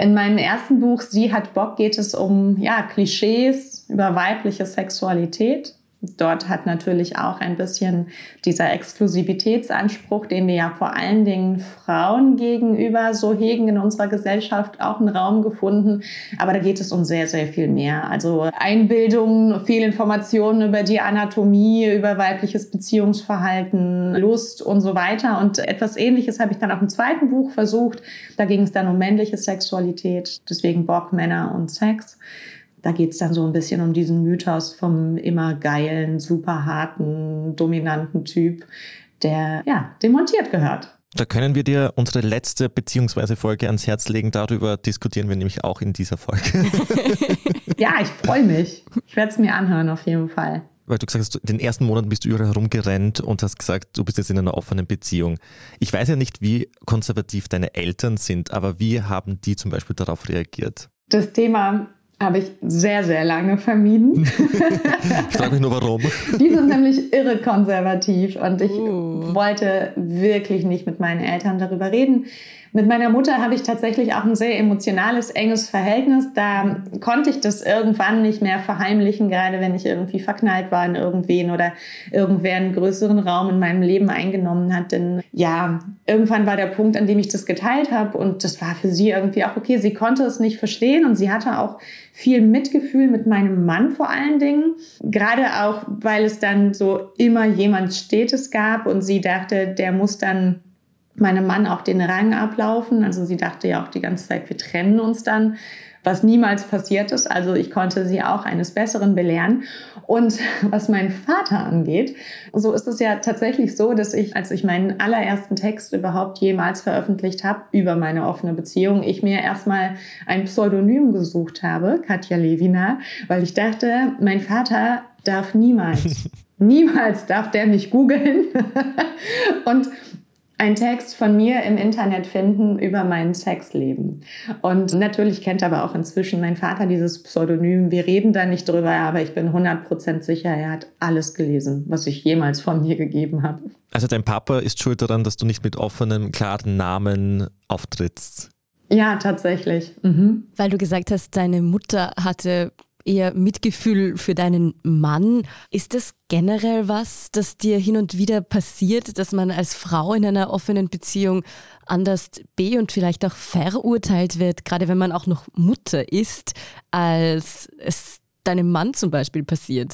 In meinem ersten Buch Sie hat Bock geht es um ja, Klischees über weibliche Sexualität. Dort hat natürlich auch ein bisschen dieser Exklusivitätsanspruch, den wir ja vor allen Dingen Frauen gegenüber so hegen in unserer Gesellschaft, auch einen Raum gefunden. Aber da geht es um sehr, sehr viel mehr. Also Einbildung, Fehlinformationen über die Anatomie, über weibliches Beziehungsverhalten, Lust und so weiter. Und etwas Ähnliches habe ich dann auch im zweiten Buch versucht. Da ging es dann um männliche Sexualität, deswegen Bock, Männer und Sex. Da geht es dann so ein bisschen um diesen Mythos vom immer geilen, super harten, dominanten Typ, der ja demontiert gehört. Da können wir dir unsere letzte beziehungsweise Folge ans Herz legen. Darüber diskutieren wir nämlich auch in dieser Folge. ja, ich freue mich. Ich werde es mir anhören auf jeden Fall. Weil du gesagt hast, in den ersten Monaten bist du überall herumgerannt und hast gesagt, du bist jetzt in einer offenen Beziehung. Ich weiß ja nicht, wie konservativ deine Eltern sind, aber wie haben die zum Beispiel darauf reagiert? Das Thema habe ich sehr, sehr lange vermieden. ich frage mich nur warum. Die sind nämlich irre konservativ und ich uh. wollte wirklich nicht mit meinen Eltern darüber reden. Mit meiner Mutter habe ich tatsächlich auch ein sehr emotionales, enges Verhältnis. Da konnte ich das irgendwann nicht mehr verheimlichen, gerade wenn ich irgendwie verknallt war in irgendwen oder irgendwer einen größeren Raum in meinem Leben eingenommen hat. Denn ja, irgendwann war der Punkt, an dem ich das geteilt habe und das war für sie irgendwie auch okay. Sie konnte es nicht verstehen und sie hatte auch viel Mitgefühl mit meinem Mann vor allen Dingen. Gerade auch, weil es dann so immer jemand Stetes gab und sie dachte, der muss dann meinem Mann auch den Rang ablaufen. Also sie dachte ja auch die ganze Zeit, wir trennen uns dann, was niemals passiert ist. Also ich konnte sie auch eines Besseren belehren. Und was meinen Vater angeht, so ist es ja tatsächlich so, dass ich, als ich meinen allerersten Text überhaupt jemals veröffentlicht habe über meine offene Beziehung, ich mir erstmal ein Pseudonym gesucht habe, Katja Levina, weil ich dachte, mein Vater darf niemals Niemals darf der mich googeln. und einen Text von mir im Internet finden über mein Sexleben. Und natürlich kennt aber auch inzwischen mein Vater dieses Pseudonym. Wir reden da nicht drüber, aber ich bin 100% sicher, er hat alles gelesen, was ich jemals von mir gegeben habe. Also dein Papa ist schuld daran, dass du nicht mit offenem, klaren Namen auftrittst. Ja, tatsächlich. Mhm. Weil du gesagt hast, deine Mutter hatte eher Mitgefühl für deinen Mann. Ist das generell was, das dir hin und wieder passiert, dass man als Frau in einer offenen Beziehung anders be- und vielleicht auch verurteilt wird, gerade wenn man auch noch Mutter ist, als es deinem Mann zum Beispiel passiert?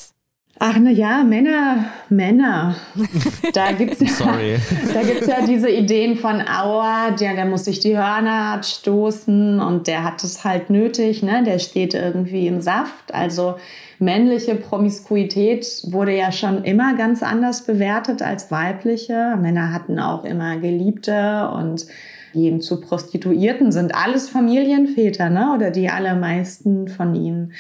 Ach na ja, Männer, Männer. Da gibt es ja, ja diese Ideen von Aua, der, der muss sich die Hörner abstoßen und der hat es halt nötig, ne? der steht irgendwie im Saft. Also männliche Promiskuität wurde ja schon immer ganz anders bewertet als weibliche. Männer hatten auch immer Geliebte und gehen zu Prostituierten, sind alles Familienväter, ne? oder die allermeisten von ihnen.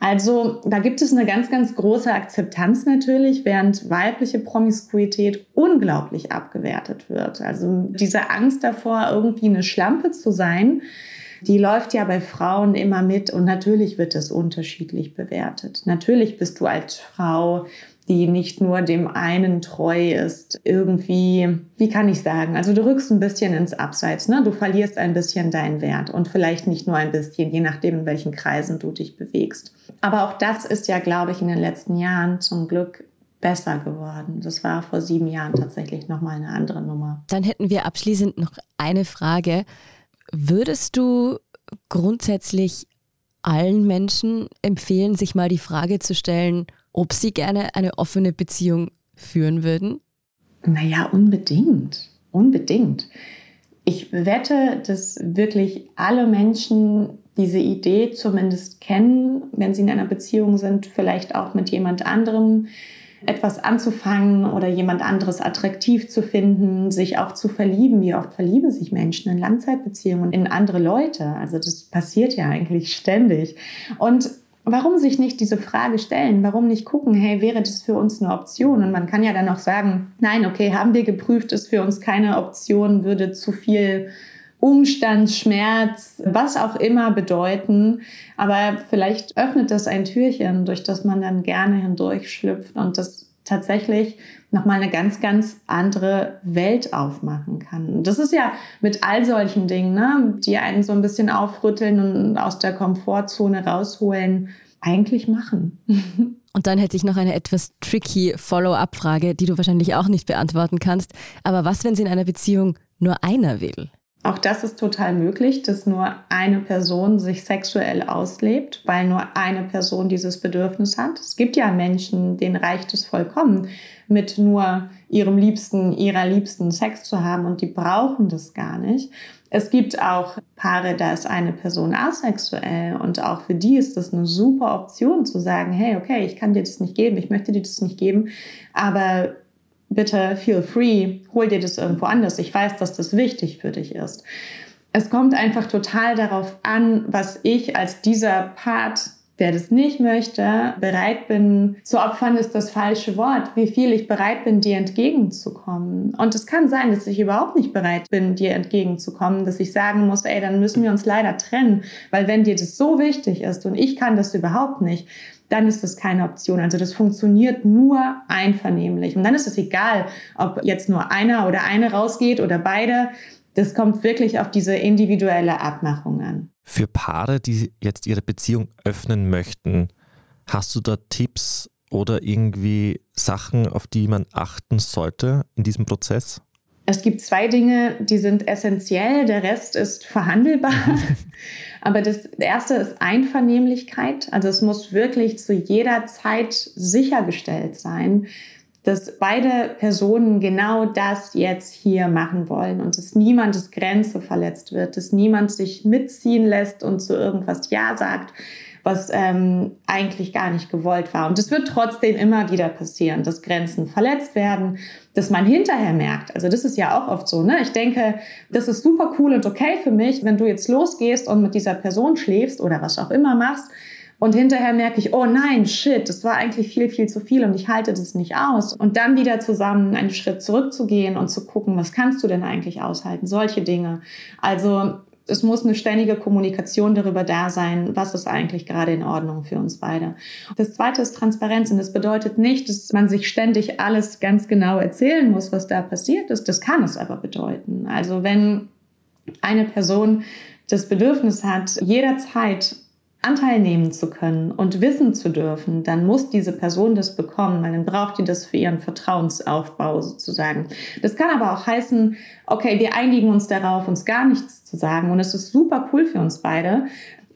Also da gibt es eine ganz, ganz große Akzeptanz natürlich, während weibliche Promiskuität unglaublich abgewertet wird. Also diese Angst davor, irgendwie eine Schlampe zu sein, die läuft ja bei Frauen immer mit und natürlich wird es unterschiedlich bewertet. Natürlich bist du als Frau die nicht nur dem einen treu ist, irgendwie, wie kann ich sagen, also du rückst ein bisschen ins Abseits, ne? du verlierst ein bisschen deinen Wert und vielleicht nicht nur ein bisschen, je nachdem, in welchen Kreisen du dich bewegst. Aber auch das ist ja, glaube ich, in den letzten Jahren zum Glück besser geworden. Das war vor sieben Jahren tatsächlich nochmal eine andere Nummer. Dann hätten wir abschließend noch eine Frage. Würdest du grundsätzlich allen Menschen empfehlen, sich mal die Frage zu stellen, ob Sie gerne eine offene Beziehung führen würden? Naja, unbedingt. Unbedingt. Ich wette, dass wirklich alle Menschen diese Idee zumindest kennen, wenn sie in einer Beziehung sind, vielleicht auch mit jemand anderem etwas anzufangen oder jemand anderes attraktiv zu finden, sich auch zu verlieben. Wie oft verlieben sich Menschen in Langzeitbeziehungen in andere Leute? Also das passiert ja eigentlich ständig. Und warum sich nicht diese Frage stellen? Warum nicht gucken, hey, wäre das für uns eine Option? Und man kann ja dann auch sagen, nein, okay, haben wir geprüft, ist für uns keine Option, würde zu viel Umstand, Schmerz, was auch immer bedeuten. Aber vielleicht öffnet das ein Türchen, durch das man dann gerne hindurchschlüpft und das tatsächlich nochmal eine ganz, ganz andere Welt aufmachen kann. Und das ist ja mit all solchen Dingen, ne, die einen so ein bisschen aufrütteln und aus der Komfortzone rausholen, eigentlich machen. Und dann hätte ich noch eine etwas tricky Follow-up-Frage, die du wahrscheinlich auch nicht beantworten kannst. Aber was, wenn es in einer Beziehung nur einer will? Auch das ist total möglich, dass nur eine Person sich sexuell auslebt, weil nur eine Person dieses Bedürfnis hat. Es gibt ja Menschen, denen reicht es vollkommen, mit nur ihrem Liebsten, ihrer Liebsten Sex zu haben und die brauchen das gar nicht. Es gibt auch Paare, da ist eine Person asexuell und auch für die ist das eine super Option zu sagen, hey, okay, ich kann dir das nicht geben, ich möchte dir das nicht geben, aber bitte feel free, hol dir das irgendwo anders. Ich weiß, dass das wichtig für dich ist. Es kommt einfach total darauf an, was ich als dieser Part der das nicht möchte, bereit bin zu opfern, ist das falsche Wort. Wie viel ich bereit bin, dir entgegenzukommen. Und es kann sein, dass ich überhaupt nicht bereit bin, dir entgegenzukommen, dass ich sagen muss, ey, dann müssen wir uns leider trennen, weil wenn dir das so wichtig ist und ich kann das überhaupt nicht, dann ist das keine Option. Also das funktioniert nur einvernehmlich. Und dann ist es egal, ob jetzt nur einer oder eine rausgeht oder beide. Das kommt wirklich auf diese individuelle Abmachung an. Für Paare, die jetzt ihre Beziehung öffnen möchten, hast du da Tipps oder irgendwie Sachen, auf die man achten sollte in diesem Prozess? Es gibt zwei Dinge, die sind essentiell, der Rest ist verhandelbar. Aber das erste ist Einvernehmlichkeit. Also es muss wirklich zu jeder Zeit sichergestellt sein, dass beide Personen genau das jetzt hier machen wollen und dass niemandes Grenze verletzt wird, dass niemand sich mitziehen lässt und zu irgendwas Ja sagt, was ähm, eigentlich gar nicht gewollt war. Und es wird trotzdem immer wieder passieren, dass Grenzen verletzt werden, dass man hinterher merkt. Also das ist ja auch oft so. Ne? Ich denke, das ist super cool und okay für mich, wenn du jetzt losgehst und mit dieser Person schläfst oder was auch immer machst. Und hinterher merke ich, oh nein, shit, das war eigentlich viel, viel zu viel und ich halte das nicht aus. Und dann wieder zusammen einen Schritt zurückzugehen und zu gucken, was kannst du denn eigentlich aushalten? Solche Dinge. Also es muss eine ständige Kommunikation darüber da sein, was ist eigentlich gerade in Ordnung für uns beide. Das zweite ist Transparenz und das bedeutet nicht, dass man sich ständig alles ganz genau erzählen muss, was da passiert ist. Das kann es aber bedeuten. Also wenn eine Person das Bedürfnis hat, jederzeit Anteil nehmen zu können und wissen zu dürfen, dann muss diese Person das bekommen, weil dann braucht die das für ihren Vertrauensaufbau sozusagen. Das kann aber auch heißen, okay, wir einigen uns darauf, uns gar nichts zu sagen und es ist super cool für uns beide.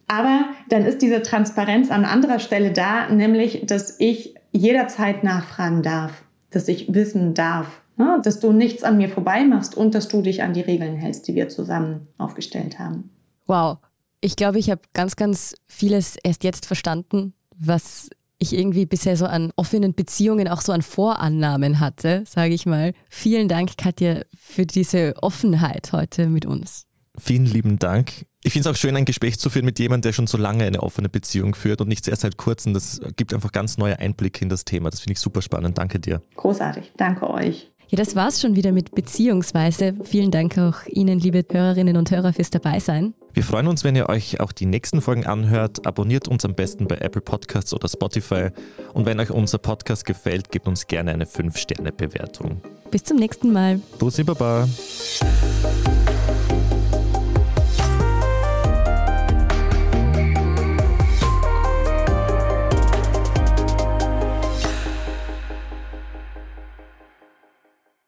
Aber dann ist diese Transparenz an anderer Stelle da, nämlich, dass ich jederzeit nachfragen darf, dass ich wissen darf, ne, dass du nichts an mir vorbei machst und dass du dich an die Regeln hältst, die wir zusammen aufgestellt haben. Wow, ich glaube, ich habe ganz, ganz vieles erst jetzt verstanden, was ich irgendwie bisher so an offenen Beziehungen, auch so an Vorannahmen hatte, sage ich mal. Vielen Dank, Katja, für diese Offenheit heute mit uns. Vielen lieben Dank. Ich finde es auch schön, ein Gespräch zu führen mit jemandem, der schon so lange eine offene Beziehung führt und nicht erst seit kurzem. Das gibt einfach ganz neue Einblicke in das Thema. Das finde ich super spannend. Danke dir. Großartig. Danke euch. Ja, das war's schon wieder mit Beziehungsweise. Vielen Dank auch Ihnen, liebe Hörerinnen und Hörer, fürs Dabeisein. Wir freuen uns, wenn ihr euch auch die nächsten Folgen anhört. Abonniert uns am besten bei Apple Podcasts oder Spotify. Und wenn euch unser Podcast gefällt, gebt uns gerne eine 5-Sterne-Bewertung. Bis zum nächsten Mal. Bussi Baba.